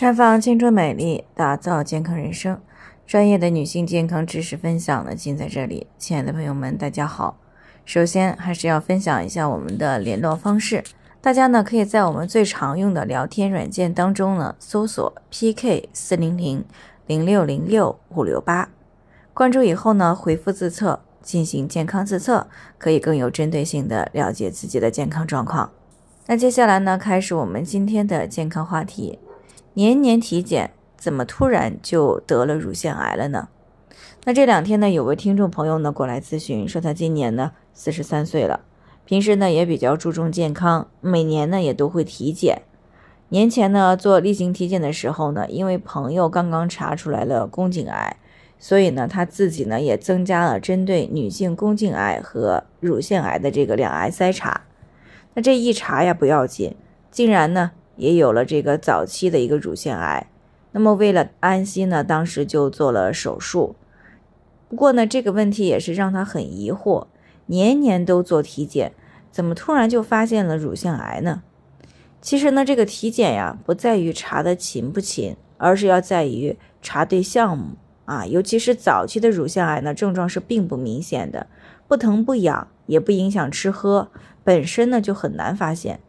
绽放青春美丽，打造健康人生。专业的女性健康知识分享呢，尽在这里。亲爱的朋友们，大家好。首先还是要分享一下我们的联络方式，大家呢可以在我们最常用的聊天软件当中呢搜索 PK 四零零零六零六五六八，关注以后呢回复自测进行健康自测，可以更有针对性的了解自己的健康状况。那接下来呢，开始我们今天的健康话题。年年体检，怎么突然就得了乳腺癌了呢？那这两天呢，有位听众朋友呢过来咨询，说他今年呢四十三岁了，平时呢也比较注重健康，每年呢也都会体检。年前呢做例行体检的时候呢，因为朋友刚刚查出来了宫颈癌，所以呢他自己呢也增加了针对女性宫颈癌和乳腺癌的这个两癌筛查。那这一查呀不要紧，竟然呢。也有了这个早期的一个乳腺癌，那么为了安心呢，当时就做了手术。不过呢，这个问题也是让他很疑惑，年年都做体检，怎么突然就发现了乳腺癌呢？其实呢，这个体检呀，不在于查的勤不勤，而是要在于查对项目啊。尤其是早期的乳腺癌呢，症状是并不明显的，不疼不痒，也不影响吃喝，本身呢就很难发现。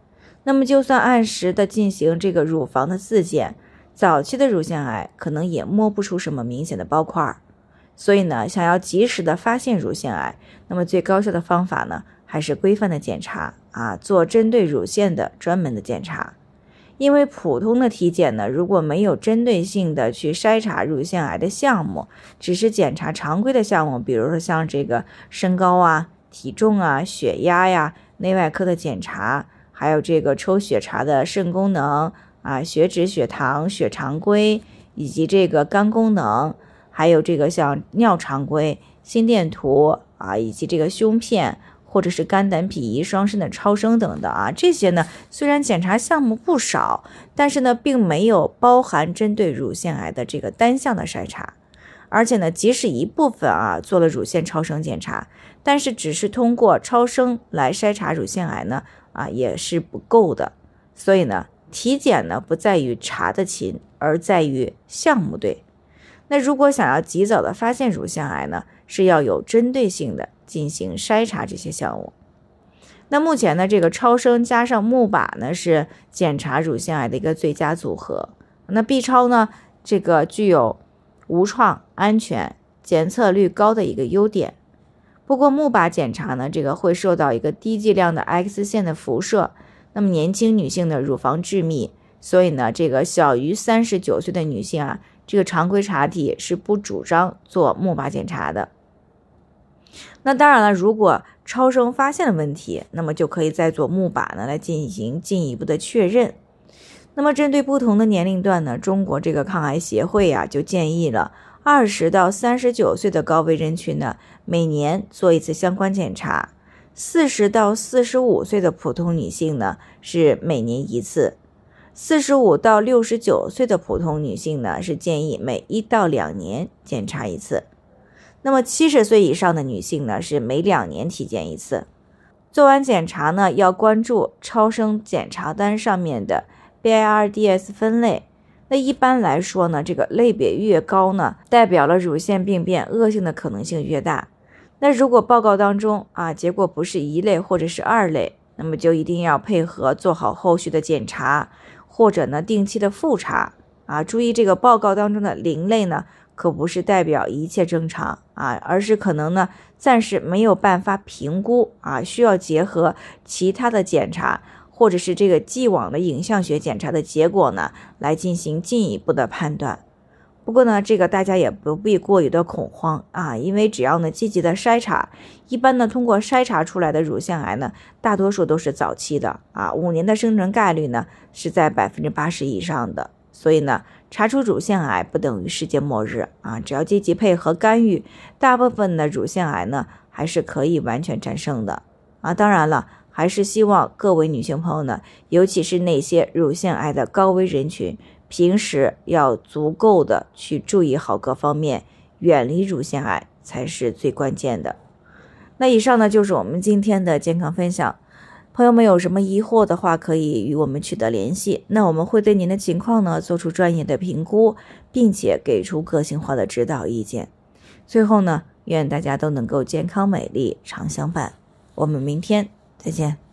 那么，就算按时的进行这个乳房的自检，早期的乳腺癌可能也摸不出什么明显的包块。所以呢，想要及时的发现乳腺癌，那么最高效的方法呢，还是规范的检查啊，做针对乳腺的专门的检查。因为普通的体检呢，如果没有针对性的去筛查乳腺癌的项目，只是检查常规的项目，比如说像这个身高啊、体重啊、血压呀、内外科的检查。还有这个抽血查的肾功能啊、血脂、血糖、血常规，以及这个肝功能，还有这个像尿常规、心电图啊，以及这个胸片或者是肝胆脾胰双肾的超声等等啊，这些呢虽然检查项目不少，但是呢并没有包含针对乳腺癌的这个单项的筛查，而且呢即使一部分啊做了乳腺超声检查，但是只是通过超声来筛查乳腺癌呢。啊，也是不够的，所以呢，体检呢不在于查的勤，而在于项目对。那如果想要及早的发现乳腺癌呢，是要有针对性的进行筛查这些项目。那目前呢，这个超声加上钼靶呢是检查乳腺癌的一个最佳组合。那 B 超呢，这个具有无创、安全、检测率高的一个优点。不过钼靶检查呢，这个会受到一个低剂量的 X 线的辐射。那么年轻女性的乳房致密，所以呢，这个小于三十九岁的女性啊，这个常规查体是不主张做钼靶检查的。那当然了，如果超声发现了问题，那么就可以再做钼靶呢来进行进一步的确认。那么针对不同的年龄段呢，中国这个抗癌协会呀就建议了。二十到三十九岁的高危人群呢，每年做一次相关检查；四十到四十五岁的普通女性呢，是每年一次；四十五到六十九岁的普通女性呢，是建议每一到两年检查一次。那么七十岁以上的女性呢，是每两年体检一次。做完检查呢，要关注超声检查单上面的 BIRDS 分类。那一般来说呢，这个类别越高呢，代表了乳腺病变恶性的可能性越大。那如果报告当中啊，结果不是一类或者是二类，那么就一定要配合做好后续的检查，或者呢定期的复查啊。注意这个报告当中的零类呢，可不是代表一切正常啊，而是可能呢暂时没有办法评估啊，需要结合其他的检查。或者是这个既往的影像学检查的结果呢，来进行进一步的判断。不过呢，这个大家也不必过于的恐慌啊，因为只要呢积极的筛查，一般呢通过筛查出来的乳腺癌呢，大多数都是早期的啊，五年的生存概率呢是在百分之八十以上的。所以呢，查出乳腺癌不等于世界末日啊，只要积极配合干预，大部分的乳腺癌呢还是可以完全战胜的啊。当然了。还是希望各位女性朋友呢，尤其是那些乳腺癌的高危人群，平时要足够的去注意好各方面，远离乳腺癌才是最关键的。那以上呢就是我们今天的健康分享。朋友们有什么疑惑的话，可以与我们取得联系。那我们会对您的情况呢做出专业的评估，并且给出个性化的指导意见。最后呢，愿大家都能够健康美丽常相伴。我们明天再见。